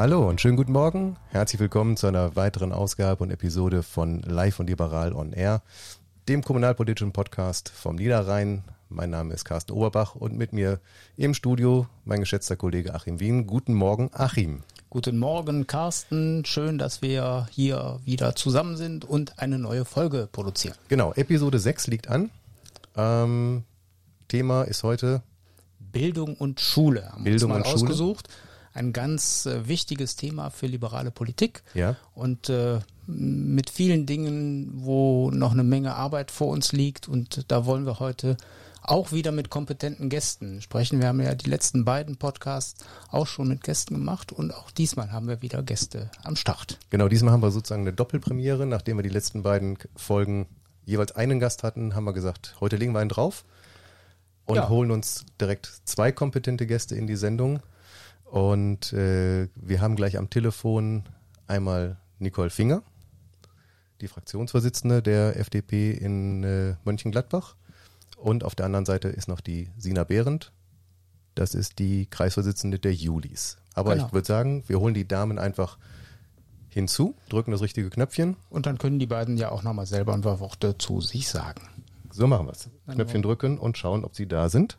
Hallo und schönen guten Morgen. Herzlich willkommen zu einer weiteren Ausgabe und Episode von Live und Liberal on Air, dem kommunalpolitischen Podcast vom Niederrhein. Mein Name ist Carsten Oberbach und mit mir im Studio mein geschätzter Kollege Achim Wien. Guten Morgen, Achim. Guten Morgen, Carsten. Schön, dass wir hier wieder zusammen sind und eine neue Folge produzieren. Genau, Episode 6 liegt an. Ähm, Thema ist heute Bildung und Schule. Haben Bildung wir uns mal und ausgesucht. Schule ein ganz äh, wichtiges Thema für liberale Politik. Ja. Und äh, mit vielen Dingen, wo noch eine Menge Arbeit vor uns liegt. Und da wollen wir heute auch wieder mit kompetenten Gästen sprechen. Wir haben ja die letzten beiden Podcasts auch schon mit Gästen gemacht und auch diesmal haben wir wieder Gäste am Start. Genau, diesmal haben wir sozusagen eine Doppelpremiere. Nachdem wir die letzten beiden Folgen jeweils einen Gast hatten, haben wir gesagt, heute legen wir einen drauf und ja. holen uns direkt zwei kompetente Gäste in die Sendung. Und äh, wir haben gleich am Telefon einmal Nicole Finger, die Fraktionsvorsitzende der FDP in äh, Mönchengladbach. Und auf der anderen Seite ist noch die Sina Behrendt. Das ist die Kreisvorsitzende der Julis. Aber genau. ich würde sagen, wir holen die Damen einfach hinzu, drücken das richtige Knöpfchen. Und dann können die beiden ja auch nochmal selber ein paar Worte zu sich sagen. So machen wir es. Knöpfchen drücken und schauen, ob sie da sind.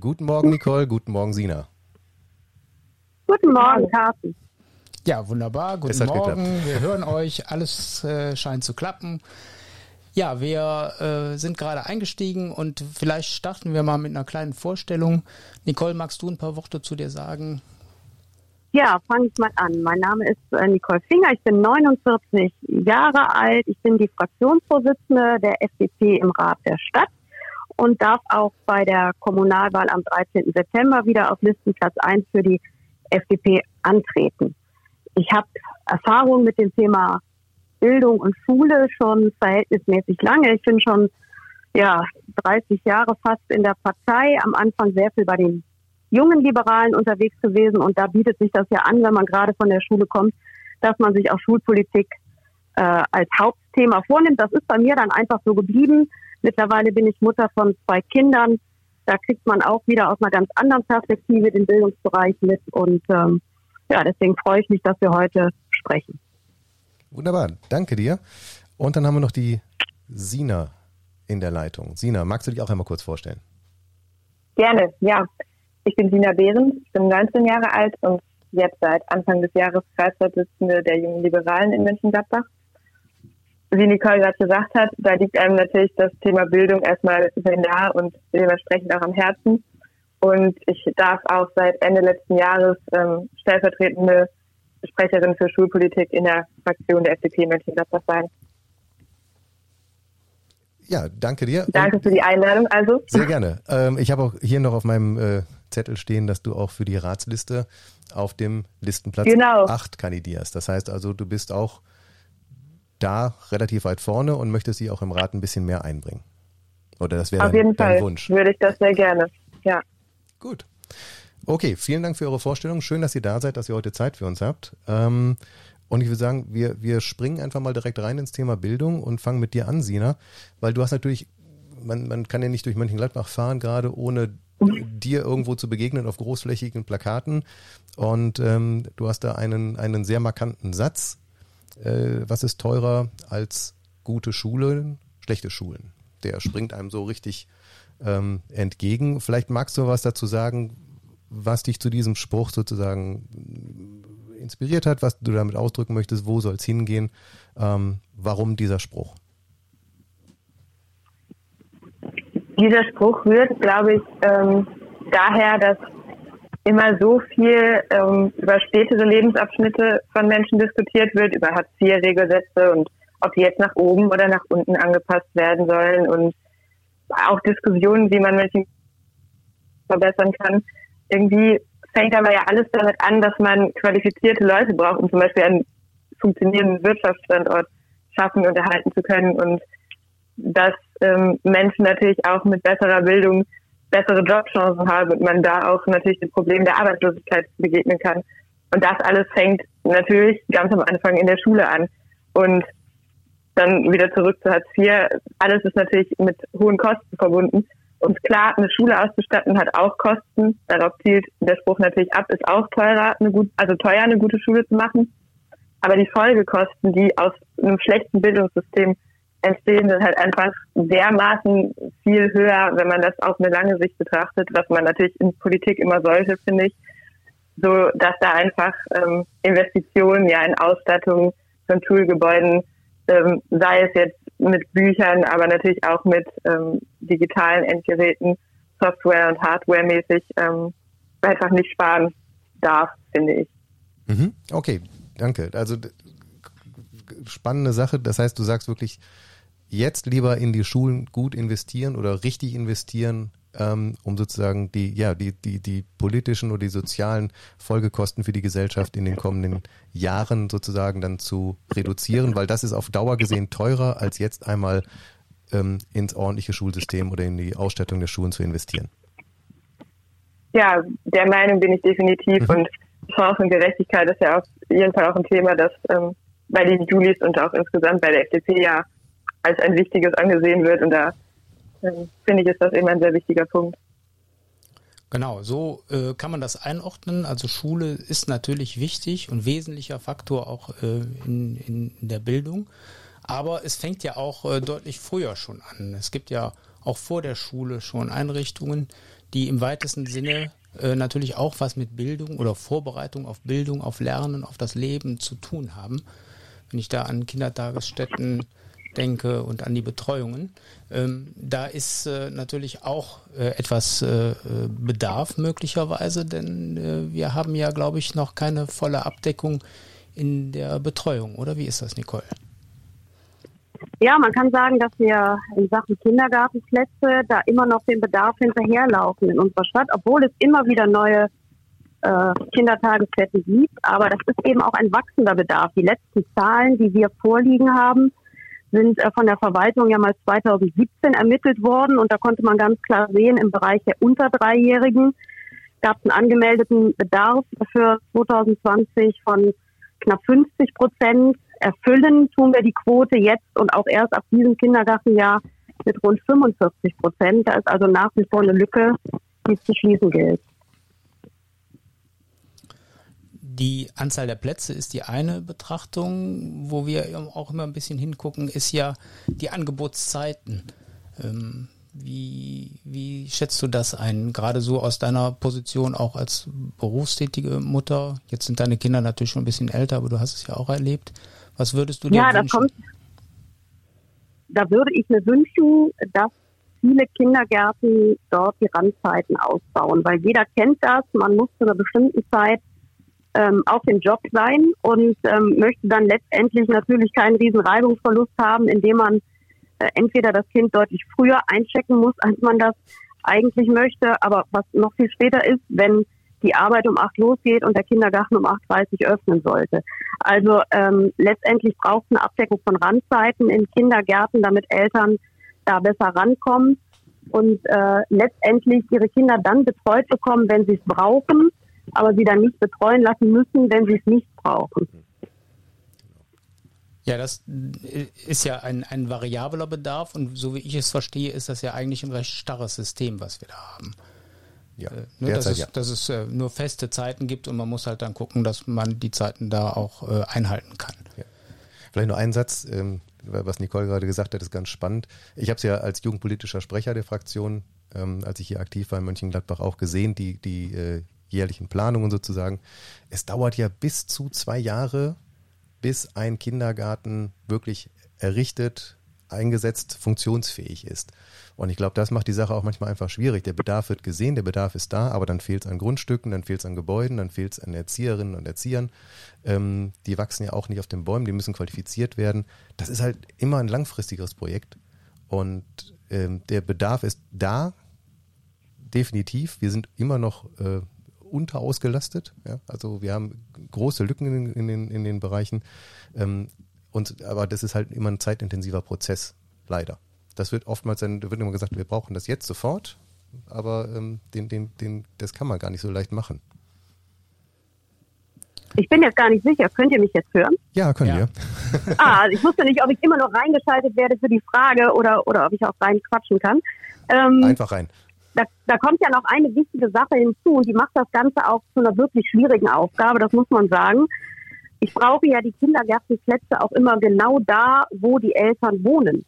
Guten Morgen, Nicole. Guten Morgen, Sina. Guten Morgen, Carsten. Ja, wunderbar. Guten Morgen. Geklappt. Wir hören euch. Alles äh, scheint zu klappen. Ja, wir äh, sind gerade eingestiegen und vielleicht starten wir mal mit einer kleinen Vorstellung. Nicole, magst du ein paar Worte zu dir sagen? Ja, fange ich mal an. Mein Name ist äh, Nicole Finger. Ich bin 49 Jahre alt. Ich bin die Fraktionsvorsitzende der FDP im Rat der Stadt und darf auch bei der Kommunalwahl am 13. September wieder auf Listenplatz 1 für die FDP antreten. Ich habe Erfahrung mit dem Thema Bildung und Schule schon verhältnismäßig lange. Ich bin schon ja 30 Jahre fast in der Partei, am Anfang sehr viel bei den jungen Liberalen unterwegs gewesen und da bietet sich das ja an, wenn man gerade von der Schule kommt, dass man sich auch Schulpolitik äh, als Hauptthema vornimmt. Das ist bei mir dann einfach so geblieben. Mittlerweile bin ich Mutter von zwei Kindern da kriegt man auch wieder aus einer ganz anderen Perspektive den Bildungsbereich mit. Und ähm, ja, deswegen freue ich mich, dass wir heute sprechen. Wunderbar, danke dir. Und dann haben wir noch die Sina in der Leitung. Sina, magst du dich auch einmal kurz vorstellen? Gerne, ja. Ich bin Sina Behrens, ich bin 19 Jahre alt und jetzt seit Anfang des Jahres Kreisvorsitzende der Jungen Liberalen in Mönchengladbach wie Nicole gerade gesagt hat, da liegt einem natürlich das Thema Bildung erstmal sehr nah und dementsprechend auch am Herzen. Und ich darf auch seit Ende letzten Jahres ähm, stellvertretende Sprecherin für Schulpolitik in der Fraktion der FDP Mönchengladbach sein. Ja, danke dir. Danke und für die Einladung. Also sehr gerne. Ähm, ich habe auch hier noch auf meinem äh, Zettel stehen, dass du auch für die Ratsliste auf dem Listenplatz genau. 8 kandidierst. Das heißt also, du bist auch da relativ weit vorne und möchtest sie auch im Rat ein bisschen mehr einbringen. Oder das wäre Auf jeden dein, Fall Wunsch. Würde ich das sehr gerne. Ja. Gut. Okay, vielen Dank für eure Vorstellung. Schön, dass ihr da seid, dass ihr heute Zeit für uns habt. Ähm, und ich würde sagen, wir, wir springen einfach mal direkt rein ins Thema Bildung und fangen mit dir an, Sina, weil du hast natürlich, man, man kann ja nicht durch Mönchengladbach fahren, gerade ohne dir irgendwo zu begegnen auf großflächigen Plakaten. Und ähm, du hast da einen, einen sehr markanten Satz, äh, was ist teurer als gute Schulen, schlechte Schulen? Der springt einem so richtig ähm, entgegen. Vielleicht magst du was dazu sagen, was dich zu diesem Spruch sozusagen inspiriert hat, was du damit ausdrücken möchtest, wo soll es hingehen, ähm, warum dieser Spruch? Dieser Spruch rührt, glaube ich, ähm, daher, dass immer so viel ähm, über spätere Lebensabschnitte von Menschen diskutiert wird, über Hartz-IV-Regelsätze und ob die jetzt nach oben oder nach unten angepasst werden sollen und auch Diskussionen, wie man Menschen verbessern kann. Irgendwie fängt aber ja alles damit an, dass man qualifizierte Leute braucht, um zum Beispiel einen funktionierenden Wirtschaftsstandort schaffen und erhalten zu können und dass ähm, Menschen natürlich auch mit besserer Bildung bessere Jobchancen haben und man da auch natürlich dem Problem der Arbeitslosigkeit begegnen kann. Und das alles fängt natürlich ganz am Anfang in der Schule an. Und dann wieder zurück zu Hartz IV. Alles ist natürlich mit hohen Kosten verbunden. uns klar, eine Schule auszustatten hat auch Kosten. Darauf zielt der Spruch natürlich ab, ist auch teurer, eine gut, also teuer, eine gute Schule zu machen. Aber die Folgekosten, die aus einem schlechten Bildungssystem entstehen, sind halt einfach dermaßen viel höher, wenn man das auf eine lange Sicht betrachtet, was man natürlich in Politik immer sollte, finde ich, so dass da einfach ähm, Investitionen ja in Ausstattung von Schulgebäuden, ähm, sei es jetzt mit Büchern, aber natürlich auch mit ähm, digitalen Endgeräten, Software und Hardware mäßig ähm, einfach nicht sparen darf, finde ich. Mhm. Okay, danke. Also spannende Sache. Das heißt, du sagst wirklich, jetzt lieber in die Schulen gut investieren oder richtig investieren, ähm, um sozusagen die, ja, die, die, die politischen oder die sozialen Folgekosten für die Gesellschaft in den kommenden Jahren sozusagen dann zu reduzieren, weil das ist auf Dauer gesehen teurer, als jetzt einmal ähm, ins ordentliche Schulsystem oder in die Ausstattung der Schulen zu investieren. Ja, der Meinung bin ich definitiv mhm. und Chancengerechtigkeit ist ja auf jeden Fall auch ein Thema, das ähm, bei den Julis und auch insgesamt bei der FDP ja als ein wichtiges angesehen wird. Und da äh, finde ich, ist das eben ein sehr wichtiger Punkt. Genau, so äh, kann man das einordnen. Also Schule ist natürlich wichtig und wesentlicher Faktor auch äh, in, in der Bildung. Aber es fängt ja auch äh, deutlich früher schon an. Es gibt ja auch vor der Schule schon Einrichtungen, die im weitesten Sinne äh, natürlich auch was mit Bildung oder Vorbereitung auf Bildung, auf Lernen, auf das Leben zu tun haben. Wenn ich da an Kindertagesstätten denke und an die Betreuungen. Ähm, da ist äh, natürlich auch äh, etwas äh, Bedarf möglicherweise, denn äh, wir haben ja, glaube ich, noch keine volle Abdeckung in der Betreuung, oder wie ist das, Nicole? Ja, man kann sagen, dass wir in Sachen Kindergartenplätze da immer noch den Bedarf hinterherlaufen in unserer Stadt, obwohl es immer wieder neue äh, Kindertagesstätten gibt. Aber das ist eben auch ein wachsender Bedarf. Die letzten Zahlen, die wir vorliegen haben, sind äh, von der Verwaltung ja mal 2017 ermittelt worden und da konnte man ganz klar sehen, im Bereich der unter Dreijährigen gab es einen angemeldeten Bedarf für 2020 von knapp 50 Prozent. Erfüllen tun wir die Quote jetzt und auch erst ab diesem Kindergartenjahr mit rund 45 Prozent. Da ist also nach wie vor eine Lücke, die es zu schließen gilt. Die Anzahl der Plätze ist die eine Betrachtung, wo wir auch immer ein bisschen hingucken, ist ja die Angebotszeiten. Ähm, wie, wie schätzt du das ein? Gerade so aus deiner Position auch als berufstätige Mutter. Jetzt sind deine Kinder natürlich schon ein bisschen älter, aber du hast es ja auch erlebt. Was würdest du dir ja, wünschen? Kommt, da würde ich mir wünschen, dass viele Kindergärten dort die Randzeiten ausbauen, weil jeder kennt das. Man muss zu einer bestimmten Zeit ähm, auf dem Job sein und ähm, möchte dann letztendlich natürlich keinen riesen Reibungsverlust haben, indem man äh, entweder das Kind deutlich früher einchecken muss, als man das eigentlich möchte, aber was noch viel später ist, wenn die Arbeit um acht losgeht und der Kindergarten um 8.30 öffnen sollte. Also ähm, letztendlich braucht es eine Abdeckung von Randzeiten in Kindergärten, damit Eltern da besser rankommen und äh, letztendlich ihre Kinder dann betreut bekommen, wenn sie es brauchen aber sie dann nicht betreuen lassen müssen, wenn sie es nicht brauchen. Ja, das ist ja ein, ein variabler Bedarf und so wie ich es verstehe, ist das ja eigentlich ein recht starres System, was wir da haben. Ja, äh, ne, dass, es, ja. dass es äh, nur feste Zeiten gibt und man muss halt dann gucken, dass man die Zeiten da auch äh, einhalten kann. Ja. Vielleicht nur ein Satz, ähm, was Nicole gerade gesagt hat, ist ganz spannend. Ich habe es ja als jugendpolitischer Sprecher der Fraktion, ähm, als ich hier aktiv war in Mönchengladbach, auch gesehen, die, die äh, jährlichen Planungen sozusagen. Es dauert ja bis zu zwei Jahre, bis ein Kindergarten wirklich errichtet, eingesetzt, funktionsfähig ist. Und ich glaube, das macht die Sache auch manchmal einfach schwierig. Der Bedarf wird gesehen, der Bedarf ist da, aber dann fehlt es an Grundstücken, dann fehlt es an Gebäuden, dann fehlt es an Erzieherinnen und Erziehern. Ähm, die wachsen ja auch nicht auf den Bäumen, die müssen qualifiziert werden. Das ist halt immer ein langfristigeres Projekt. Und ähm, der Bedarf ist da, definitiv. Wir sind immer noch äh, unterausgelastet. Ja? Also wir haben große Lücken in, in, den, in den Bereichen. Ähm, und, aber das ist halt immer ein zeitintensiver Prozess, leider. Das wird oftmals dann, wird immer gesagt, wir brauchen das jetzt sofort, aber ähm, den, den, den, das kann man gar nicht so leicht machen. Ich bin jetzt gar nicht sicher. Könnt ihr mich jetzt hören? Ja, können ja. wir. ah, also ich wusste nicht, ob ich immer noch reingeschaltet werde für die Frage oder, oder ob ich auch rein quatschen kann. Ähm, Einfach rein. Da, da kommt ja noch eine wichtige Sache hinzu und die macht das Ganze auch zu einer wirklich schwierigen Aufgabe, das muss man sagen. Ich brauche ja die Kindergärtenplätze auch immer genau da, wo die Eltern wohnen.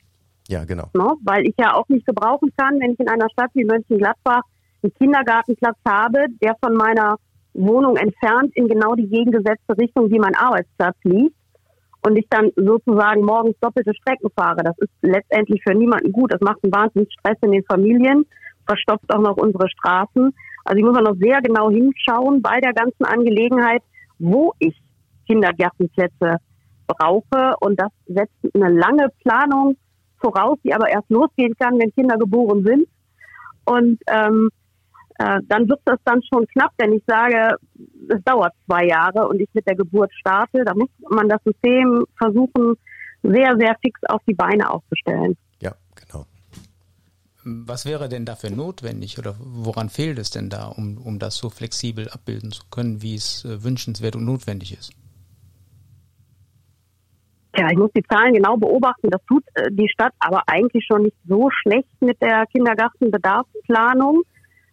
Ja, genau. Ne? Weil ich ja auch nicht gebrauchen kann, wenn ich in einer Stadt wie Mönchengladbach einen Kindergartenplatz habe, der von meiner Wohnung entfernt in genau die gegengesetzte Richtung, wie mein Arbeitsplatz liegt. Und ich dann sozusagen morgens doppelte Strecken fahre. Das ist letztendlich für niemanden gut. Das macht einen wahnsinnigen Stress in den Familien, verstopft auch noch unsere Straßen. Also ich muss noch sehr genau hinschauen bei der ganzen Angelegenheit, wo ich Kindergärtenplätze brauche. Und das setzt eine lange Planung voraus, die aber erst losgehen kann, wenn Kinder geboren sind. Und ähm, äh, dann wird das dann schon knapp, wenn ich sage, es dauert zwei Jahre und ich mit der Geburt starte. Da muss man das System versuchen, sehr, sehr fix auf die Beine aufzustellen. Was wäre denn dafür notwendig oder woran fehlt es denn da, um, um das so flexibel abbilden zu können, wie es äh, wünschenswert und notwendig ist? Ja, ich muss die Zahlen genau beobachten. Das tut äh, die Stadt aber eigentlich schon nicht so schlecht mit der Kindergartenbedarfsplanung.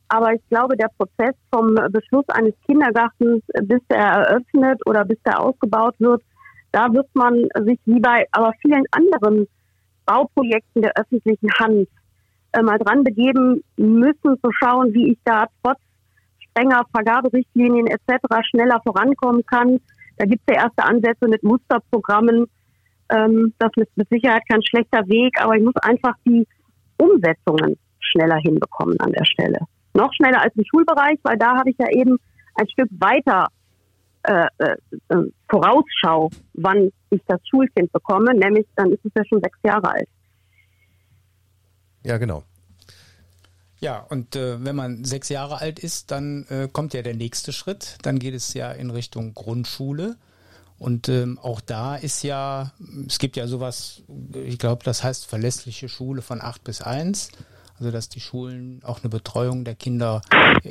Aber ich glaube, der Prozess vom Beschluss eines Kindergartens, bis der eröffnet oder bis der ausgebaut wird, da wird man sich wie bei aber vielen anderen Bauprojekten der öffentlichen Hand äh, mal dran begeben müssen, zu schauen, wie ich da trotz strenger Vergaberichtlinien etc. schneller vorankommen kann. Da gibt es ja erste Ansätze mit Musterprogrammen. Ähm, das ist mit Sicherheit kein schlechter Weg, aber ich muss einfach die Umsetzungen schneller hinbekommen an der Stelle noch schneller als im Schulbereich, weil da habe ich ja eben ein Stück weiter äh, äh, äh, Vorausschau, wann ich das Schulkind bekomme, nämlich dann ist es ja schon sechs Jahre alt. Ja, genau. Ja, und äh, wenn man sechs Jahre alt ist, dann äh, kommt ja der nächste Schritt. Dann geht es ja in Richtung Grundschule. Und ähm, auch da ist ja, es gibt ja sowas, ich glaube, das heißt verlässliche Schule von acht bis eins. Also dass die Schulen auch eine Betreuung der Kinder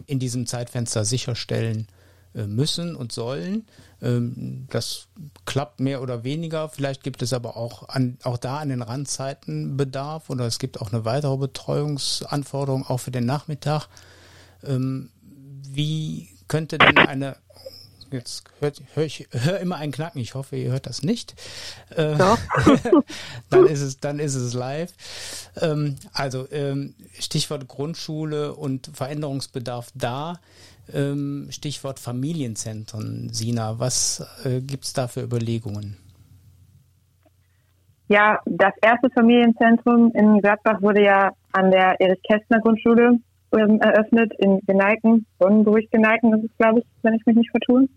in diesem Zeitfenster sicherstellen müssen und sollen. Ähm, das klappt mehr oder weniger. Vielleicht gibt es aber auch an, auch da an den Randzeiten Bedarf oder es gibt auch eine weitere Betreuungsanforderung auch für den Nachmittag. Ähm, wie könnte denn eine Jetzt hört, hör ich höre immer ein Knacken. Ich hoffe, ihr hört das nicht. Äh, dann ist es, dann ist es live. Ähm, also ähm, Stichwort Grundschule und Veränderungsbedarf da. Ähm, Stichwort Familienzentren. Sina, was äh, gibt es da für Überlegungen? Ja, das erste Familienzentrum in Gladbach wurde ja an der Erich-Kästner-Grundschule ähm, eröffnet in Geneiken, Sonnenburg-Geneiken ist es, glaube ich, wenn ich mich nicht vertue.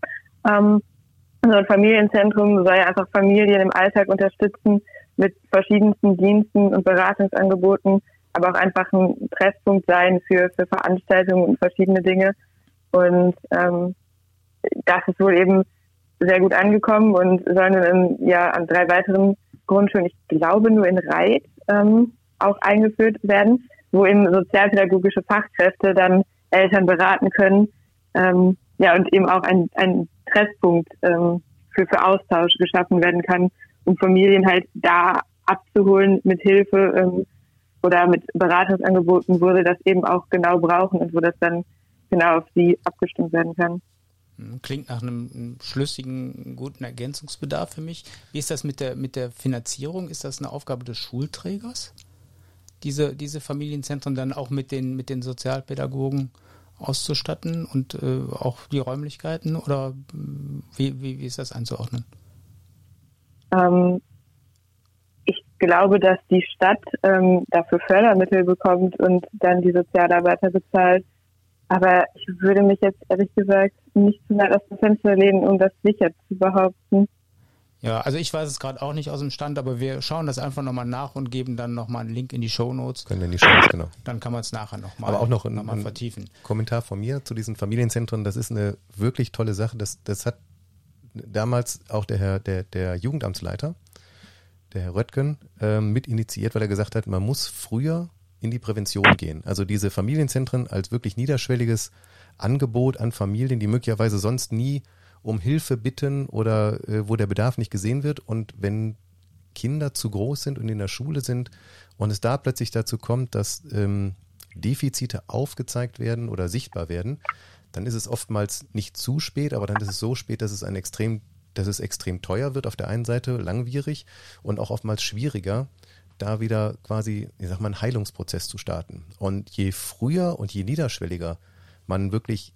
Ähm, so ein Familienzentrum soll ja einfach Familien im Alltag unterstützen mit verschiedensten Diensten und Beratungsangeboten, aber auch einfach ein Treffpunkt sein für, für Veranstaltungen und verschiedene Dinge. Und ähm, das ist wohl eben sehr gut angekommen und sollen dann ja an drei weiteren Grundschulen, ich glaube nur in Reit, ähm, auch eingeführt werden wo eben sozialpädagogische Fachkräfte dann Eltern beraten können. Ähm, ja, und eben auch ein, ein Treffpunkt ähm, für, für Austausch geschaffen werden kann, um Familien halt da abzuholen mit Hilfe ähm, oder mit Beratungsangeboten, wo sie das eben auch genau brauchen und wo das dann genau auf sie abgestimmt werden kann. Hm, klingt nach einem schlüssigen, guten Ergänzungsbedarf für mich. Wie ist das mit der, mit der Finanzierung? Ist das eine Aufgabe des Schulträgers? Diese, diese Familienzentren dann auch mit den, mit den Sozialpädagogen auszustatten und äh, auch die Räumlichkeiten oder wie, wie, wie ist das einzuordnen? Ähm, ich glaube, dass die Stadt ähm, dafür Fördermittel bekommt und dann die Sozialarbeiter bezahlt. Aber ich würde mich jetzt ehrlich gesagt nicht zu nah aus dem Fenster lehnen, um das sicher zu behaupten. Ja, also ich weiß es gerade auch nicht aus dem Stand, aber wir schauen das einfach nochmal nach und geben dann nochmal einen Link in die Show Notes. Können in die Show Notes, genau. Dann kann man es nachher nochmal Aber auch noch noch vertiefen. Kommentar von mir zu diesen Familienzentren. Das ist eine wirklich tolle Sache. Das, das hat damals auch der Herr, der, der Jugendamtsleiter, der Herr Röttgen, äh, mit initiiert, weil er gesagt hat, man muss früher in die Prävention gehen. Also diese Familienzentren als wirklich niederschwelliges Angebot an Familien, die möglicherweise sonst nie um Hilfe bitten oder äh, wo der Bedarf nicht gesehen wird. Und wenn Kinder zu groß sind und in der Schule sind und es da plötzlich dazu kommt, dass ähm, Defizite aufgezeigt werden oder sichtbar werden, dann ist es oftmals nicht zu spät, aber dann ist es so spät, dass es ein extrem, dass es extrem teuer wird auf der einen Seite, langwierig und auch oftmals schwieriger, da wieder quasi, ich sag mal, einen Heilungsprozess zu starten. Und je früher und je niederschwelliger man wirklich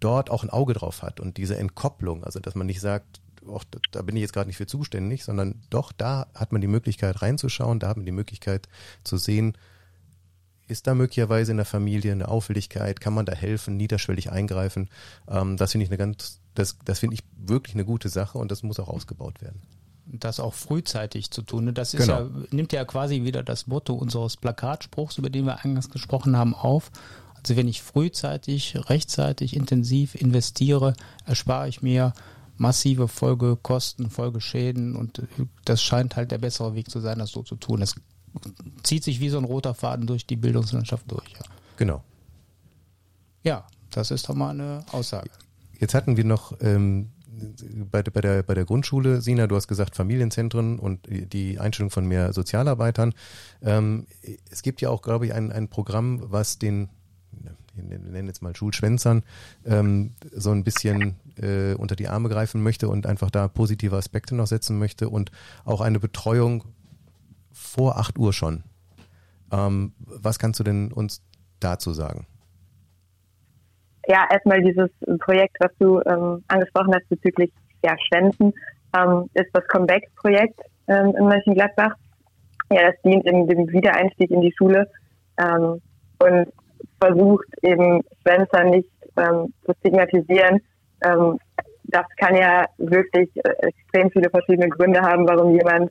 dort auch ein Auge drauf hat und diese Entkopplung, also dass man nicht sagt, och, da bin ich jetzt gerade nicht für zuständig, sondern doch da hat man die Möglichkeit reinzuschauen, da hat man die Möglichkeit zu sehen, ist da möglicherweise in der Familie eine Auffälligkeit? Kann man da helfen, niederschwellig eingreifen? Ähm, das finde ich eine ganz, das, das finde ich wirklich eine gute Sache und das muss auch ausgebaut werden. Das auch frühzeitig zu tun. Ne? Das ist genau. ja, nimmt ja quasi wieder das Motto unseres Plakatspruchs, über den wir eingangs gesprochen haben, auf. Also wenn ich frühzeitig, rechtzeitig, intensiv investiere, erspare ich mir massive Folgekosten, Folgeschäden und das scheint halt der bessere Weg zu sein, das so zu tun. Das zieht sich wie so ein roter Faden durch die Bildungslandschaft durch. Ja. Genau. Ja, das ist doch mal eine Aussage. Jetzt hatten wir noch ähm, bei, bei, der, bei der Grundschule, Sina, du hast gesagt Familienzentren und die Einstellung von mehr Sozialarbeitern. Ähm, es gibt ja auch, glaube ich, ein, ein Programm, was den wir nennen jetzt mal Schulschwänzern, ähm, so ein bisschen äh, unter die Arme greifen möchte und einfach da positive Aspekte noch setzen möchte und auch eine Betreuung vor 8 Uhr schon. Ähm, was kannst du denn uns dazu sagen? Ja, erstmal dieses Projekt, was du ähm, angesprochen hast bezüglich ja, Schwänzen, ähm, ist das Comeback-Projekt ähm, in Mönchengladbach. Ja, das dient eben dem Wiedereinstieg in die Schule. Ähm, und versucht, eben Schwänzer nicht ähm, zu stigmatisieren. Ähm, das kann ja wirklich äh, extrem viele verschiedene Gründe haben, warum jemand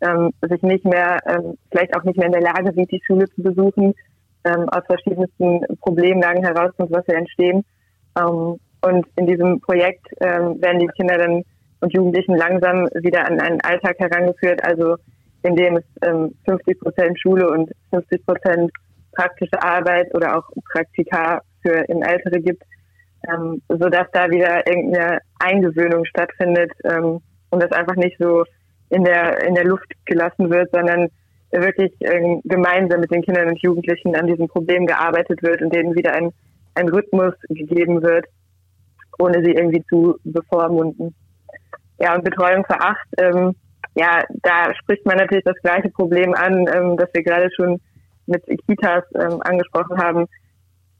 ähm, sich nicht mehr, ähm, vielleicht auch nicht mehr in der Lage sieht, die Schule zu besuchen, ähm, aus verschiedensten Problemlagen heraus muss was entstehen. Ähm, und in diesem Projekt ähm, werden die Kinder dann und Jugendlichen langsam wieder an einen Alltag herangeführt, also in dem es ähm, 50 Prozent Schule und 50 Prozent praktische Arbeit oder auch Praktika für in Ältere gibt, ähm, so dass da wieder irgendeine Eingewöhnung stattfindet ähm, und das einfach nicht so in der in der Luft gelassen wird, sondern wirklich ähm, gemeinsam mit den Kindern und Jugendlichen an diesem Problem gearbeitet wird und denen wieder ein, ein Rhythmus gegeben wird, ohne sie irgendwie zu bevormunden. Ja, und Betreuung für acht, ähm, ja, da spricht man natürlich das gleiche Problem an, ähm, das wir gerade schon mit Kitas ähm, angesprochen haben,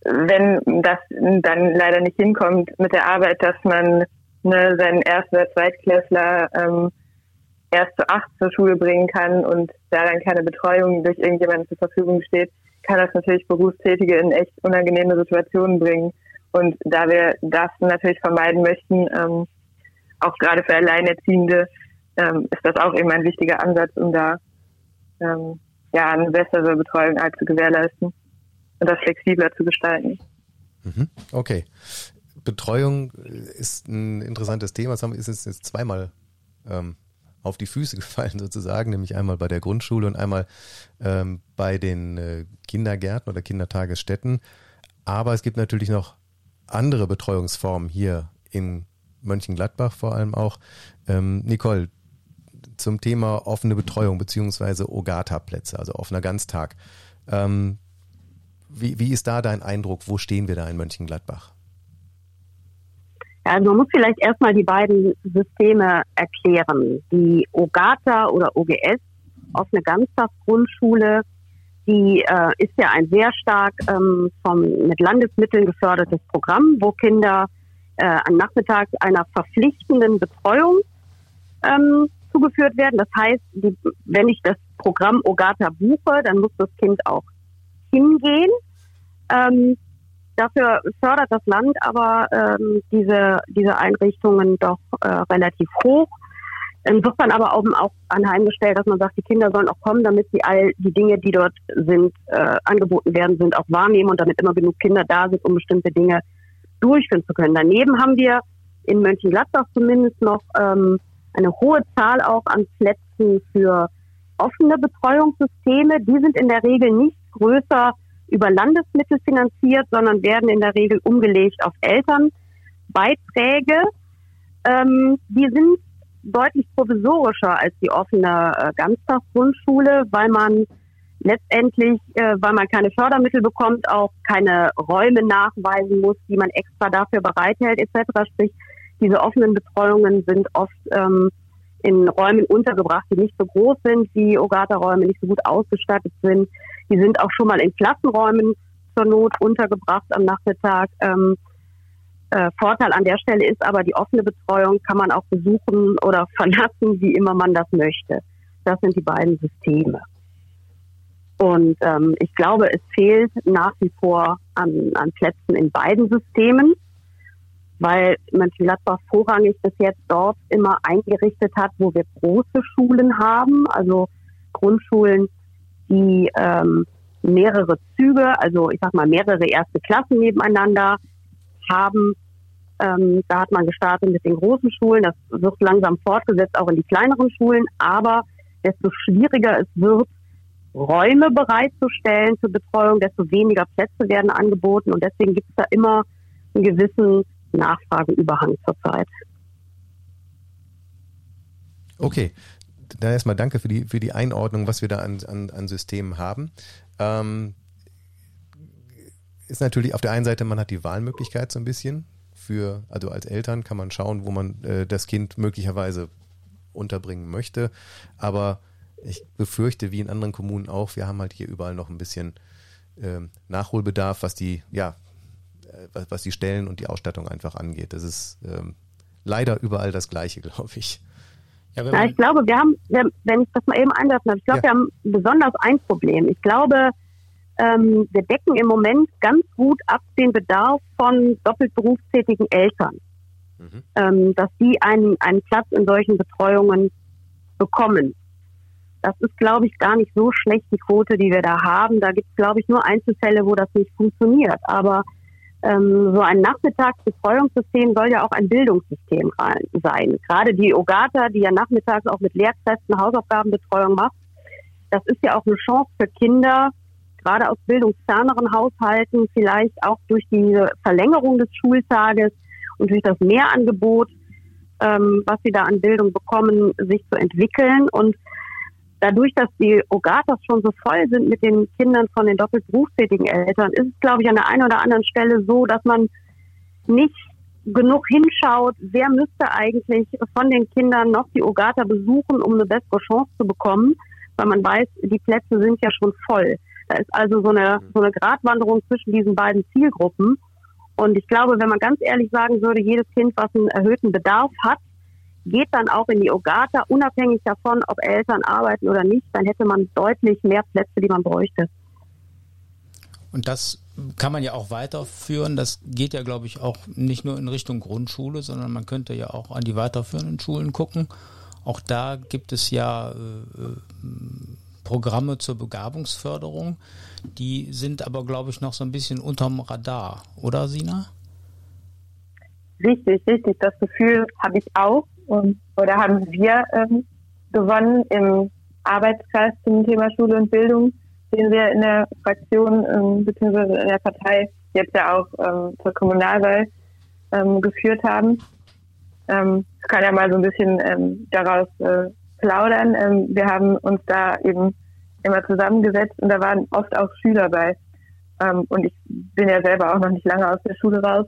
wenn das dann leider nicht hinkommt mit der Arbeit, dass man ne, seinen Erst- oder Zweitklässler ähm, erst zu acht zur Schule bringen kann und da dann keine Betreuung durch irgendjemanden zur Verfügung steht, kann das natürlich Berufstätige in echt unangenehme Situationen bringen. Und da wir das natürlich vermeiden möchten, ähm, auch gerade für Alleinerziehende, ähm, ist das auch eben ein wichtiger Ansatz, um da ähm, ja, eine bessere Betreuung zu gewährleisten und das flexibler zu gestalten. Mhm. Okay. Betreuung ist ein interessantes Thema. Das ist uns jetzt zweimal ähm, auf die Füße gefallen sozusagen, nämlich einmal bei der Grundschule und einmal ähm, bei den äh, Kindergärten oder Kindertagesstätten. Aber es gibt natürlich noch andere Betreuungsformen hier in Mönchengladbach vor allem auch. Ähm, Nicole, zum Thema offene Betreuung beziehungsweise Ogata-Plätze, also offener Ganztag. Ähm, wie, wie ist da dein Eindruck? Wo stehen wir da in Mönchengladbach? Also man muss vielleicht erstmal die beiden Systeme erklären. Die OGATA oder OGS, offene Ganztagsgrundschule, die äh, ist ja ein sehr stark ähm, vom, mit Landesmitteln gefördertes Programm, wo Kinder äh, am Nachmittag einer verpflichtenden Betreuung ähm, zugeführt werden. Das heißt, die, wenn ich das Programm Ogata buche, dann muss das Kind auch hingehen. Ähm, dafür fördert das Land aber ähm, diese, diese Einrichtungen doch äh, relativ hoch. Insofern aber auch, auch anheimgestellt, dass man sagt, die Kinder sollen auch kommen, damit sie all die Dinge, die dort sind, äh, angeboten werden, sind, auch wahrnehmen und damit immer genug Kinder da sind, um bestimmte Dinge durchführen zu können. Daneben haben wir in Mönchengladbach zumindest noch ähm, eine hohe Zahl auch an Plätzen für offene Betreuungssysteme. Die sind in der Regel nicht größer über Landesmittel finanziert, sondern werden in der Regel umgelegt auf Elternbeiträge. Ähm, die sind deutlich provisorischer als die offene äh, Ganztagsgrundschule, weil man letztendlich, äh, weil man keine Fördermittel bekommt, auch keine Räume nachweisen muss, die man extra dafür bereithält etc. Sprich, diese offenen Betreuungen sind oft ähm, in Räumen untergebracht, die nicht so groß sind, wie Ogata-Räume nicht so gut ausgestattet sind. Die sind auch schon mal in Klassenräumen zur Not untergebracht am Nachmittag. Ähm, äh, Vorteil an der Stelle ist aber, die offene Betreuung kann man auch besuchen oder verlassen, wie immer man das möchte. Das sind die beiden Systeme. Und ähm, ich glaube, es fehlt nach wie vor an, an Plätzen in beiden Systemen, weil Mönchengladbach vorrangig bis jetzt dort immer eingerichtet hat, wo wir große Schulen haben, also Grundschulen, die ähm, mehrere Züge, also ich sag mal mehrere erste Klassen nebeneinander haben. Ähm, da hat man gestartet mit den großen Schulen. Das wird langsam fortgesetzt auch in die kleineren Schulen. Aber desto schwieriger es wird, Räume bereitzustellen zur Betreuung, desto weniger Plätze werden angeboten. Und deswegen gibt es da immer einen gewissen Nachfrageüberhang zurzeit. Okay, dann erstmal danke für die, für die Einordnung, was wir da an, an, an Systemen haben. Ähm, ist natürlich auf der einen Seite, man hat die Wahlmöglichkeit so ein bisschen. Für, also als Eltern kann man schauen, wo man äh, das Kind möglicherweise unterbringen möchte. Aber ich befürchte, wie in anderen Kommunen auch, wir haben halt hier überall noch ein bisschen äh, Nachholbedarf, was die, ja, was, was, die Stellen und die Ausstattung einfach angeht. Das ist ähm, leider überall das Gleiche, glaube ich. Ja, ja, ich glaube, wir haben, wenn ich das mal eben einwerfen darf, ich glaube, ja. wir haben besonders ein Problem. Ich glaube, ähm, wir decken im Moment ganz gut ab den Bedarf von doppelt berufstätigen Eltern, mhm. ähm, dass die einen, einen Platz in solchen Betreuungen bekommen. Das ist, glaube ich, gar nicht so schlecht, die Quote, die wir da haben. Da gibt es, glaube ich, nur Einzelfälle, wo das nicht funktioniert. Aber ähm, so ein Nachmittagsbetreuungssystem soll ja auch ein Bildungssystem sein. Gerade die OGATA, die ja nachmittags auch mit Lehrkräften Hausaufgabenbetreuung macht, das ist ja auch eine Chance für Kinder, gerade aus bildungsferneren Haushalten, vielleicht auch durch die Verlängerung des Schultages und durch das Mehrangebot, ähm, was sie da an Bildung bekommen, sich zu entwickeln. Und dadurch, dass die Ogatas schon so voll sind mit den Kindern von den doppelt berufstätigen Eltern, ist es, glaube ich, an der einen oder anderen Stelle so, dass man nicht genug hinschaut, wer müsste eigentlich von den Kindern noch die Ogata besuchen, um eine bessere Chance zu bekommen, weil man weiß, die Plätze sind ja schon voll. Da ist also so eine, so eine Gratwanderung zwischen diesen beiden Zielgruppen. Und ich glaube, wenn man ganz ehrlich sagen würde, jedes Kind, was einen erhöhten Bedarf hat, geht dann auch in die Ogata, unabhängig davon, ob Eltern arbeiten oder nicht, dann hätte man deutlich mehr Plätze, die man bräuchte. Und das kann man ja auch weiterführen. Das geht ja, glaube ich, auch nicht nur in Richtung Grundschule, sondern man könnte ja auch an die weiterführenden Schulen gucken. Auch da gibt es ja äh, äh Programme zur Begabungsförderung. Die sind aber, glaube ich, noch so ein bisschen unterm Radar, oder Sina? Richtig, richtig. Das Gefühl habe ich auch und, oder haben wir ähm, gewonnen im Arbeitskreis zum Thema Schule und Bildung, den wir in der Fraktion ähm, bzw. in der Partei jetzt ja auch ähm, zur Kommunalwahl ähm, geführt haben. Ähm, ich kann ja mal so ein bisschen ähm, daraus äh, plaudern. Ähm, wir haben uns da eben immer zusammengesetzt und da waren oft auch Schüler bei. Ähm, und ich bin ja selber auch noch nicht lange aus der Schule raus.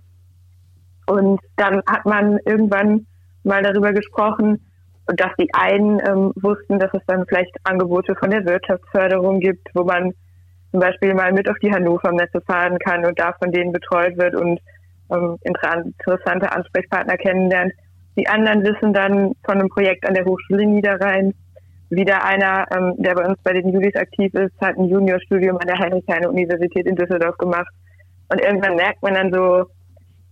Und dann hat man irgendwann mal darüber gesprochen, dass die einen ähm, wussten, dass es dann vielleicht Angebote von der Wirtschaftsförderung gibt, wo man zum Beispiel mal mit auf die Hannover-Messe fahren kann und da von denen betreut wird und ähm, interessante Ansprechpartner kennenlernt. Die anderen wissen dann von einem Projekt an der Hochschule Niederrhein. Wieder einer, ähm, der bei uns bei den Julis aktiv ist, hat ein Juniorstudium an der Heinrich-Heine-Universität in Düsseldorf gemacht. Und irgendwann merkt man dann so,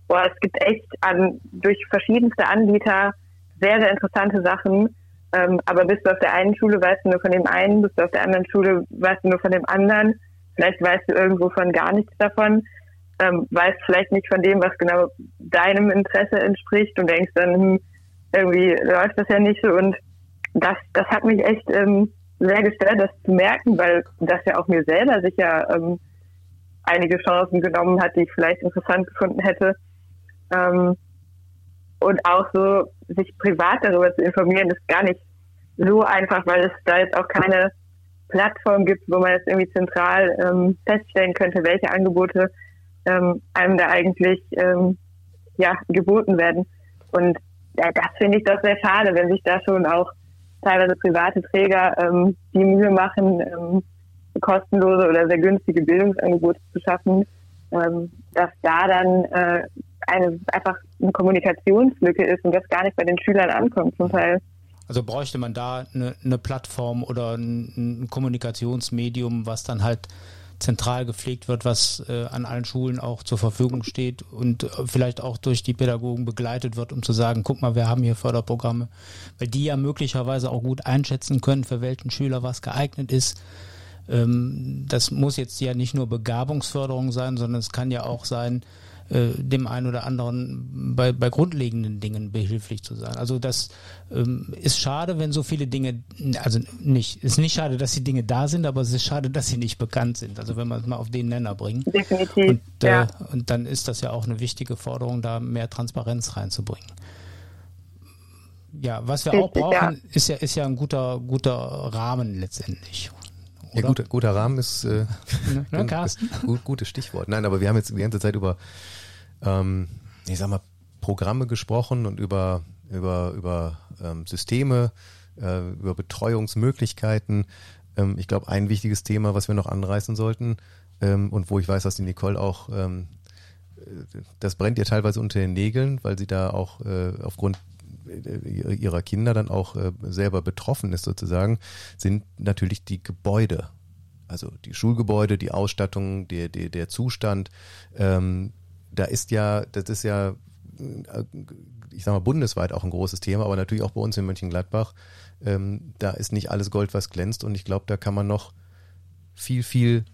boah, es gibt echt an, durch verschiedenste Anbieter sehr, sehr interessante Sachen. Ähm, aber bist du auf der einen Schule, weißt du nur von dem einen, bist du auf der anderen Schule, weißt du nur von dem anderen. Vielleicht weißt du irgendwo von gar nichts davon ähm, weißt vielleicht nicht von dem, was genau deinem Interesse entspricht und denkst dann, hm, irgendwie läuft das ja nicht so. Und das, das hat mich echt ähm, sehr gestört, das zu merken, weil das ja auch mir selber sicher ähm, einige Chancen genommen hat, die ich vielleicht interessant gefunden hätte. Ähm, und auch so, sich privat darüber zu informieren, ist gar nicht so einfach, weil es da jetzt auch keine Plattform gibt, wo man es irgendwie zentral ähm, feststellen könnte, welche Angebote ähm, einem da eigentlich ähm, ja, geboten werden. Und ja, das finde ich doch sehr schade, wenn sich da schon auch teilweise private Träger ähm, die Mühe machen, ähm, kostenlose oder sehr günstige Bildungsangebote zu schaffen, ähm, dass da dann äh, eine einfach eine Kommunikationslücke ist und das gar nicht bei den Schülern ankommt zum Teil. Also bräuchte man da eine, eine Plattform oder ein, ein, Kommunikationsmedium, was dann halt zentral gepflegt wird, was äh, an allen Schulen auch zur Verfügung steht und äh, vielleicht auch durch die Pädagogen begleitet wird, um zu sagen, guck mal, wir haben hier Förderprogramme, weil die ja möglicherweise auch gut einschätzen können, für welchen Schüler was geeignet ist. Ähm, das muss jetzt ja nicht nur Begabungsförderung sein, sondern es kann ja auch sein, äh, dem einen oder anderen bei, bei grundlegenden Dingen behilflich zu sein. Also das ähm, ist schade, wenn so viele Dinge, also nicht, ist nicht schade, dass die Dinge da sind, aber es ist schade, dass sie nicht bekannt sind. Also wenn man es mal auf den Nenner bringt. Definitiv. Und, äh, ja. und dann ist das ja auch eine wichtige Forderung, da mehr Transparenz reinzubringen. Ja, was wir auch brauchen, ja. ist ja, ist ja ein guter, guter Rahmen letztendlich. Ja, guter, guter Rahmen ist äh, ne, Carsten? gut, gutes Stichwort. Nein, aber wir haben jetzt die ganze Zeit über ähm, ich sag mal, Programme gesprochen und über, über, über ähm, Systeme, äh, über Betreuungsmöglichkeiten. Ähm, ich glaube, ein wichtiges Thema, was wir noch anreißen sollten ähm, und wo ich weiß, dass die Nicole auch, ähm, das brennt ihr teilweise unter den Nägeln, weil sie da auch äh, aufgrund äh, ihrer Kinder dann auch äh, selber betroffen ist sozusagen, sind natürlich die Gebäude. Also die Schulgebäude, die Ausstattung, der, der, der Zustand, ähm, da ist ja, das ist ja, ich sag mal, bundesweit auch ein großes Thema, aber natürlich auch bei uns in Mönchengladbach. Ähm, da ist nicht alles Gold, was glänzt und ich glaube, da kann man noch viel, viel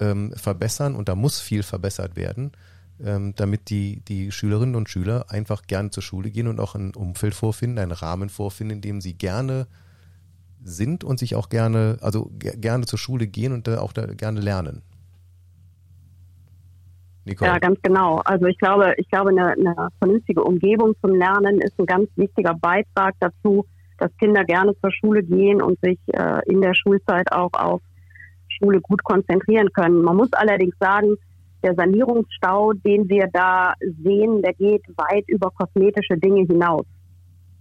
ähm, verbessern und da muss viel verbessert werden, ähm, damit die, die Schülerinnen und Schüler einfach gerne zur Schule gehen und auch ein Umfeld vorfinden, einen Rahmen vorfinden, in dem sie gerne sind und sich auch gerne, also gerne zur Schule gehen und da auch da gerne lernen. Nicole. Ja, ganz genau. Also ich glaube, ich glaube, eine, eine vernünftige Umgebung zum Lernen ist ein ganz wichtiger Beitrag dazu, dass Kinder gerne zur Schule gehen und sich äh, in der Schulzeit auch auf Schule gut konzentrieren können. Man muss allerdings sagen, der Sanierungsstau, den wir da sehen, der geht weit über kosmetische Dinge hinaus.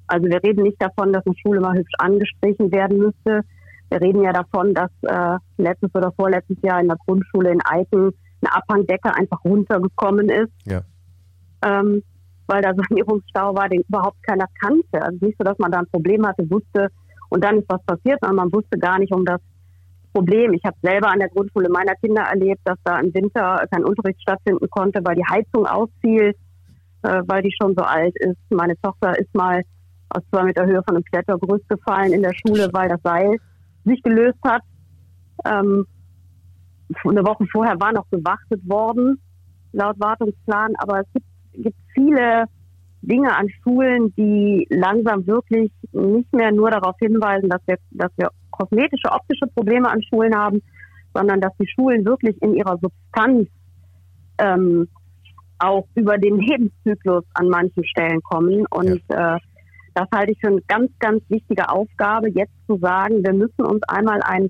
Also wir reden nicht davon, dass eine Schule mal hübsch angestrichen werden müsste. Wir reden ja davon, dass äh, letztes oder vorletztes Jahr in der Grundschule in Eichen eine Abhangdecke einfach runtergekommen ist. Ja. Ähm, weil da Sanierungsstau war, den überhaupt keiner kannte. Also nicht so, dass man da ein Problem hatte, wusste und dann ist was passiert, sondern man wusste gar nicht um das Problem. Ich habe selber an der Grundschule meiner Kinder erlebt, dass da im Winter kein Unterricht stattfinden konnte, weil die Heizung ausfiel, äh, weil die schon so alt ist. Meine Tochter ist mal aus zwei Meter Höhe von einem Klettergerüst gefallen in der Schule, weil das Seil sich gelöst hat. Ähm, eine Woche vorher war noch gewartet worden, laut Wartungsplan, aber es gibt, gibt viele Dinge an Schulen, die langsam wirklich nicht mehr nur darauf hinweisen, dass wir, dass wir kosmetische, optische Probleme an Schulen haben, sondern dass die Schulen wirklich in ihrer Substanz ähm, auch über den Lebenszyklus an manchen Stellen kommen. Und ja. äh, das halte ich für eine ganz, ganz wichtige Aufgabe, jetzt zu sagen, wir müssen uns einmal ein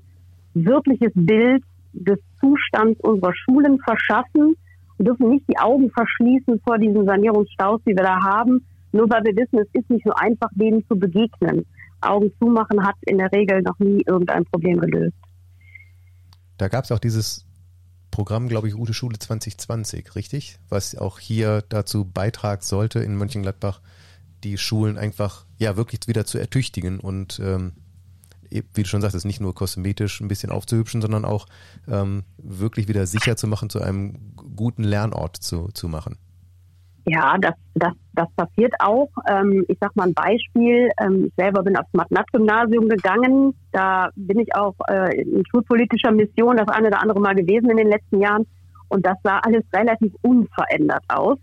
wirkliches Bild des Zustands unserer Schulen verschaffen. Wir dürfen nicht die Augen verschließen vor diesen Sanierungsstaus, die wir da haben, nur weil wir wissen, es ist nicht so einfach, denen zu begegnen. Augen zumachen hat in der Regel noch nie irgendein Problem gelöst. Da gab es auch dieses Programm, glaube ich, Gute Schule 2020, richtig? Was auch hier dazu beitragen sollte, in Mönchengladbach die Schulen einfach ja wirklich wieder zu ertüchtigen und ähm, wie du schon sagst, ist nicht nur kosmetisch ein bisschen aufzuhübschen, sondern auch ähm, wirklich wieder sicher zu machen, zu einem guten Lernort zu, zu machen. Ja, das, das, das passiert auch. Ähm, ich sag mal ein Beispiel. Ähm, ich selber bin aufs Matnat-Gymnasium gegangen. Da bin ich auch äh, in schulpolitischer Mission das eine oder andere Mal gewesen in den letzten Jahren. Und das sah alles relativ unverändert aus,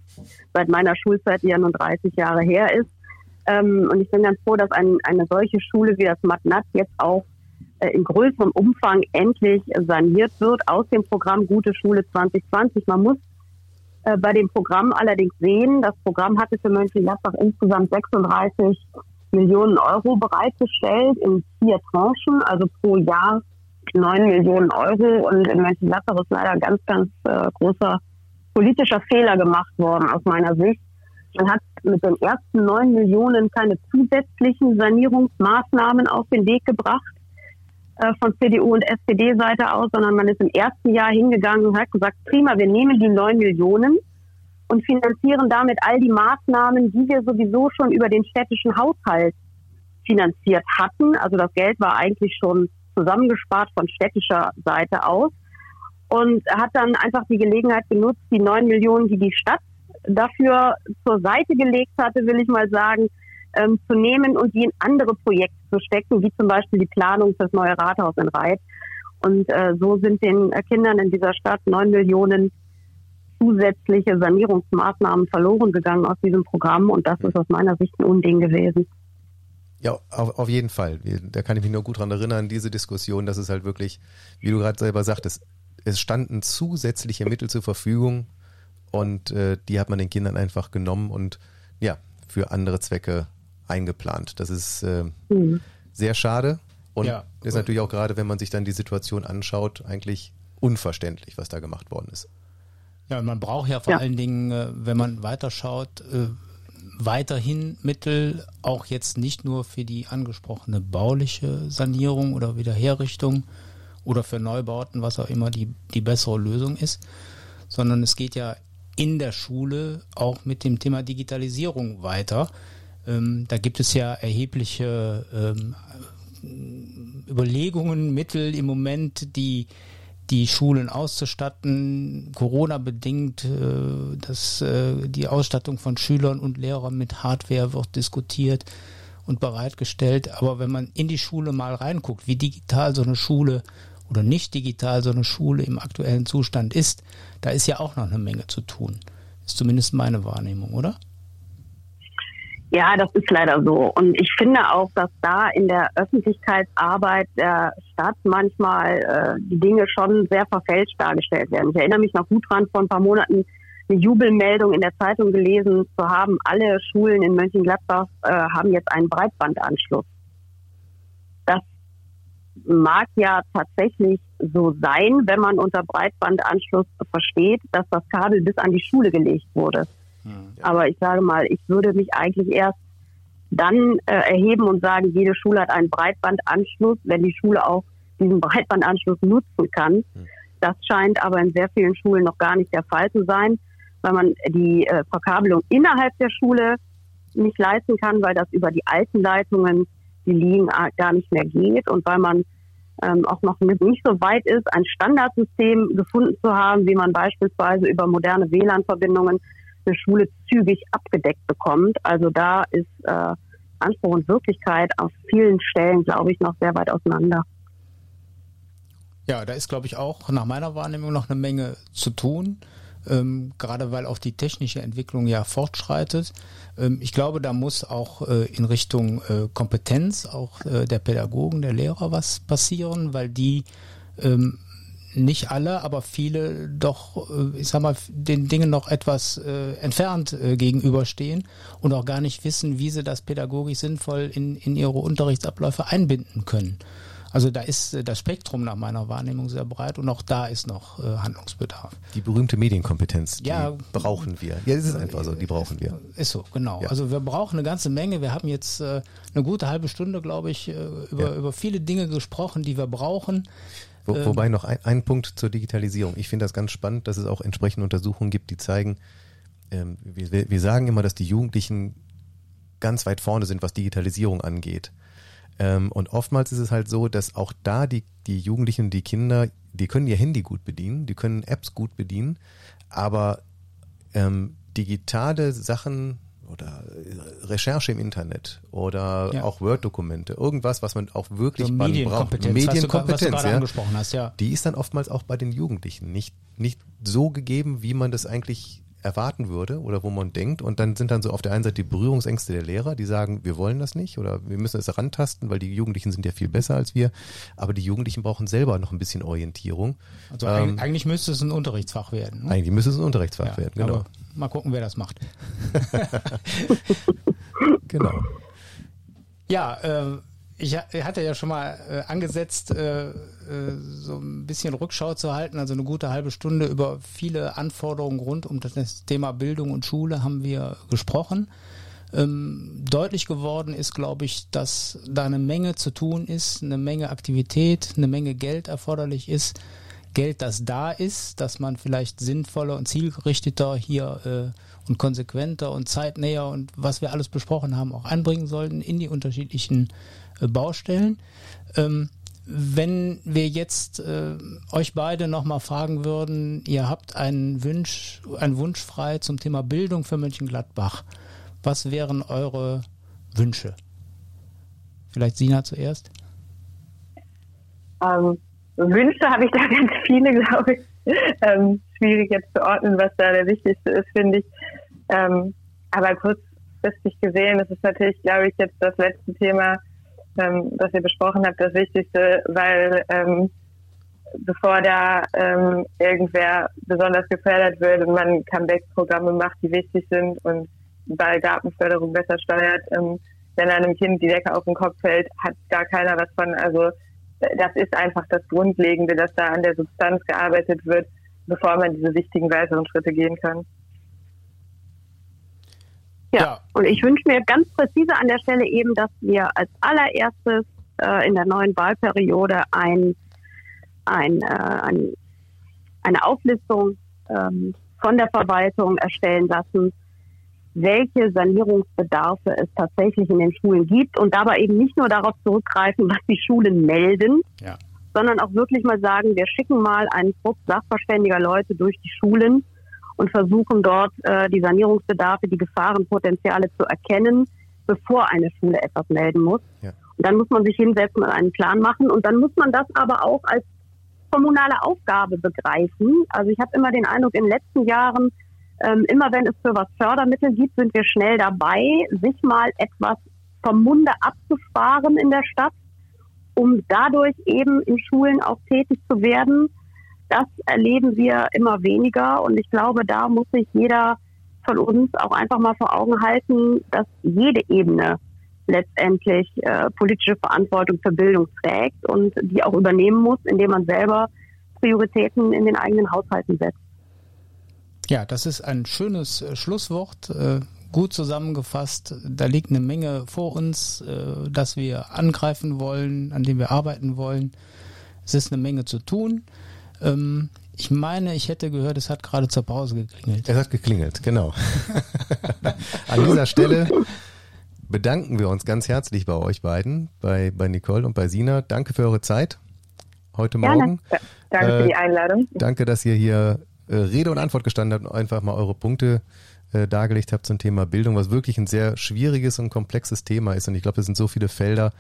seit meiner Schulzeit, die ja nun 30 Jahre her ist. Ähm, und ich bin ganz froh, dass ein, eine solche Schule wie das Matnat jetzt auch äh, in größerem Umfang endlich saniert wird aus dem Programm Gute Schule 2020. Man muss äh, bei dem Programm allerdings sehen, das Programm hatte für Mönchengladbach insgesamt 36 Millionen Euro bereitgestellt in vier Tranchen, also pro Jahr neun Millionen Euro und in Mönchengladbach ist leider ganz, ganz äh, großer politischer Fehler gemacht worden aus meiner Sicht. Man hat mit den ersten neun Millionen keine zusätzlichen Sanierungsmaßnahmen auf den Weg gebracht äh, von CDU und SPD-Seite aus, sondern man ist im ersten Jahr hingegangen und hat gesagt, prima, wir nehmen die neun Millionen und finanzieren damit all die Maßnahmen, die wir sowieso schon über den städtischen Haushalt finanziert hatten. Also das Geld war eigentlich schon zusammengespart von städtischer Seite aus und hat dann einfach die Gelegenheit genutzt, die neun Millionen, die die Stadt dafür zur Seite gelegt hatte, will ich mal sagen, ähm, zu nehmen und die in andere Projekte zu stecken, wie zum Beispiel die Planung fürs neue Rathaus in Reit. Und äh, so sind den äh, Kindern in dieser Stadt neun Millionen zusätzliche Sanierungsmaßnahmen verloren gegangen aus diesem Programm. Und das ist aus meiner Sicht ein Unding gewesen. Ja, auf, auf jeden Fall. Da kann ich mich nur gut dran erinnern, diese Diskussion, dass es halt wirklich, wie du gerade selber sagtest, es standen zusätzliche Mittel zur Verfügung und äh, die hat man den Kindern einfach genommen und ja, für andere Zwecke eingeplant. Das ist äh, mhm. sehr schade und ja, ist natürlich auch gerade, wenn man sich dann die Situation anschaut, eigentlich unverständlich, was da gemacht worden ist. Ja, man braucht ja vor ja. allen Dingen, äh, wenn man weiterschaut, äh, weiterhin Mittel, auch jetzt nicht nur für die angesprochene bauliche Sanierung oder Wiederherrichtung oder für Neubauten, was auch immer die, die bessere Lösung ist, sondern es geht ja in der Schule auch mit dem Thema Digitalisierung weiter. Ähm, da gibt es ja erhebliche ähm, Überlegungen, Mittel im Moment, die die Schulen auszustatten, Corona bedingt, äh, dass äh, die Ausstattung von Schülern und Lehrern mit Hardware wird diskutiert und bereitgestellt. Aber wenn man in die Schule mal reinguckt, wie digital so eine Schule oder nicht digital so eine Schule im aktuellen Zustand ist, da ist ja auch noch eine Menge zu tun. Ist zumindest meine Wahrnehmung, oder? Ja, das ist leider so. Und ich finde auch, dass da in der Öffentlichkeitsarbeit der Stadt manchmal äh, die Dinge schon sehr verfälscht dargestellt werden. Ich erinnere mich noch gut dran, vor ein paar Monaten eine Jubelmeldung in der Zeitung gelesen zu haben, alle Schulen in Mönchengladbach äh, haben jetzt einen Breitbandanschluss. Das mag ja tatsächlich so sein, wenn man unter Breitbandanschluss versteht, dass das Kabel bis an die Schule gelegt wurde. Hm, Aber ich sage mal, ich würde mich eigentlich erst dann äh, erheben und sagen, jede Schule hat einen Breitbandanschluss, wenn die Schule auch diesen Breitbandanschluss nutzen kann. Hm. Das scheint aber in sehr vielen Schulen noch gar nicht der Fall zu sein, weil man die äh, Verkabelung innerhalb der Schule nicht leisten kann, weil das über die alten Leitungen, die liegen, äh, gar nicht mehr geht und weil man ähm, auch noch nicht so weit ist, ein Standardsystem gefunden zu haben, wie man beispielsweise über moderne WLAN-Verbindungen eine Schule zügig abgedeckt bekommt. Also da ist äh, Anspruch und Wirklichkeit auf vielen Stellen, glaube ich, noch sehr weit auseinander. Ja, da ist, glaube ich, auch nach meiner Wahrnehmung noch eine Menge zu tun. Ähm, gerade weil auch die technische Entwicklung ja fortschreitet. Ähm, ich glaube, da muss auch äh, in Richtung äh, Kompetenz auch äh, der Pädagogen, der Lehrer was passieren, weil die ähm, nicht alle, aber viele doch, äh, ich sag mal, den Dingen noch etwas äh, entfernt äh, gegenüberstehen und auch gar nicht wissen, wie sie das pädagogisch sinnvoll in, in ihre Unterrichtsabläufe einbinden können. Also da ist äh, das Spektrum nach meiner Wahrnehmung sehr breit und auch da ist noch äh, Handlungsbedarf. Die berühmte Medienkompetenz, die ja, brauchen wir. Ja, es ist einfach so, die brauchen wir. Ist so, genau. Ja. Also wir brauchen eine ganze Menge. Wir haben jetzt äh, eine gute halbe Stunde, glaube ich, äh, über, ja. über viele Dinge gesprochen, die wir brauchen. Wo, ähm, wobei noch ein, ein Punkt zur Digitalisierung. Ich finde das ganz spannend, dass es auch entsprechende Untersuchungen gibt, die zeigen, ähm, wir, wir sagen immer, dass die Jugendlichen ganz weit vorne sind, was Digitalisierung angeht. Ähm, und oftmals ist es halt so, dass auch da die, die Jugendlichen, die Kinder, die können ihr Handy gut bedienen, die können Apps gut bedienen, aber ähm, digitale Sachen oder äh, Recherche im Internet oder ja. auch Word-Dokumente, irgendwas, was man auch wirklich so Medienkompetenz, braucht. Medienkompetenz, was du, was du ja, angesprochen hast, ja. Die ist dann oftmals auch bei den Jugendlichen nicht, nicht so gegeben, wie man das eigentlich erwarten würde oder wo man denkt. Und dann sind dann so auf der einen Seite die Berührungsängste der Lehrer, die sagen, wir wollen das nicht oder wir müssen es herantasten, weil die Jugendlichen sind ja viel besser als wir. Aber die Jugendlichen brauchen selber noch ein bisschen Orientierung. Also ähm, eigentlich müsste es ein Unterrichtsfach werden. Ne? Eigentlich müsste es ein Unterrichtsfach ja, werden, genau. mal gucken, wer das macht. genau. Ja, äh, ich hatte ja schon mal äh, angesetzt, äh, äh, so ein bisschen Rückschau zu halten, also eine gute halbe Stunde über viele Anforderungen rund um das Thema Bildung und Schule haben wir gesprochen. Ähm, deutlich geworden ist, glaube ich, dass da eine Menge zu tun ist, eine Menge Aktivität, eine Menge Geld erforderlich ist. Geld, das da ist, dass man vielleicht sinnvoller und zielgerichteter hier äh, und konsequenter und zeitnäher und was wir alles besprochen haben, auch einbringen sollten in die unterschiedlichen äh, Baustellen. Ähm, wenn wir jetzt äh, euch beide nochmal fragen würden, ihr habt einen Wunsch, einen Wunsch frei zum Thema Bildung für Mönchengladbach. Was wären eure Wünsche? Vielleicht Sina zuerst? Ähm, Wünsche habe ich da ganz viele, glaube ich. Ähm, schwierig jetzt zu ordnen, was da der wichtigste ist, finde ich. Ähm, aber kurzfristig gesehen, das ist natürlich, glaube ich, jetzt das letzte Thema, ähm, was ihr besprochen habt, das Wichtigste, weil ähm, bevor da ähm, irgendwer besonders gefördert wird und man Comeback-Programme macht, die wichtig sind und bei Gartenförderung besser steuert, ähm, wenn einem Kind die Decke auf den Kopf fällt, hat gar keiner was von. Also das ist einfach das Grundlegende, dass da an der Substanz gearbeitet wird, bevor man diese wichtigen weiteren Schritte gehen kann. Ja, ja. und ich wünsche mir ganz präzise an der Stelle eben, dass wir als allererstes äh, in der neuen Wahlperiode ein, ein, äh, ein eine Auflistung ähm, von der Verwaltung erstellen lassen, welche Sanierungsbedarfe es tatsächlich in den Schulen gibt und dabei eben nicht nur darauf zurückgreifen, was die Schulen melden, ja. sondern auch wirklich mal sagen, wir schicken mal einen Trupp sachverständiger Leute durch die Schulen und versuchen dort äh, die Sanierungsbedarfe, die Gefahrenpotenziale zu erkennen, bevor eine Schule etwas melden muss. Ja. Und dann muss man sich hinsetzen und einen Plan machen und dann muss man das aber auch als kommunale Aufgabe begreifen. Also ich habe immer den Eindruck, in den letzten Jahren ähm, immer wenn es für was Fördermittel gibt, sind wir schnell dabei, sich mal etwas vom Munde abzusparen in der Stadt, um dadurch eben in Schulen auch tätig zu werden. Das erleben wir immer weniger und ich glaube, da muss sich jeder von uns auch einfach mal vor Augen halten, dass jede Ebene letztendlich äh, politische Verantwortung für Bildung trägt und die auch übernehmen muss, indem man selber Prioritäten in den eigenen Haushalten setzt. Ja, das ist ein schönes äh, Schlusswort. Äh, gut zusammengefasst. Da liegt eine Menge vor uns, äh, dass wir angreifen wollen, an dem wir arbeiten wollen. Es ist eine Menge zu tun. Ähm, ich meine, ich hätte gehört, es hat gerade zur Pause geklingelt. Es hat geklingelt, genau. An dieser Stelle bedanken wir uns ganz herzlich bei euch beiden, bei, bei Nicole und bei Sina. Danke für eure Zeit heute Morgen. Ja, danke für die Einladung. Danke, dass ihr hier äh, Rede und Antwort gestanden habt und einfach mal eure Punkte äh, dargelegt habt zum Thema Bildung, was wirklich ein sehr schwieriges und komplexes Thema ist. Und ich glaube, es sind so viele Felder,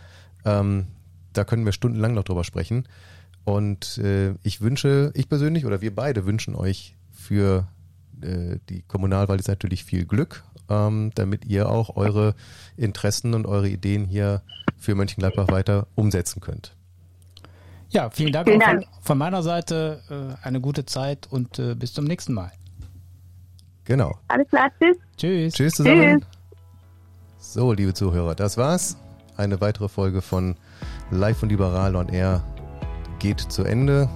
ähm, da können wir stundenlang noch drüber sprechen. Und äh, ich wünsche, ich persönlich oder wir beide wünschen euch für äh, die Kommunalwahl jetzt natürlich viel Glück, ähm, damit ihr auch eure Interessen und eure Ideen hier für Mönchengladbach weiter umsetzen könnt. Ja, vielen Dank, vielen Dank. Von, von, meiner Seite. Äh, eine gute Zeit und äh, bis zum nächsten Mal. Genau. Alles klar, tschüss. Tschüss. Tschüss zusammen. Tschüss. So, liebe Zuhörer, das war's. Eine weitere Folge von Live und Liberal on Air geht zu Ende.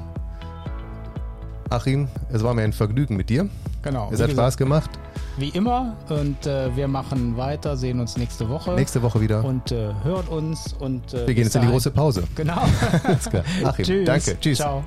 Achim, es war mir ein Vergnügen mit dir. Genau. Es hat gesagt, Spaß gemacht. Wie immer. Und äh, wir machen weiter, sehen uns nächste Woche. Nächste Woche wieder. Und äh, hört uns. Und, äh, wir gehen jetzt in die große Pause. Genau. Alles klar. Achim, Tschüss. danke. Tschüss. Ciao.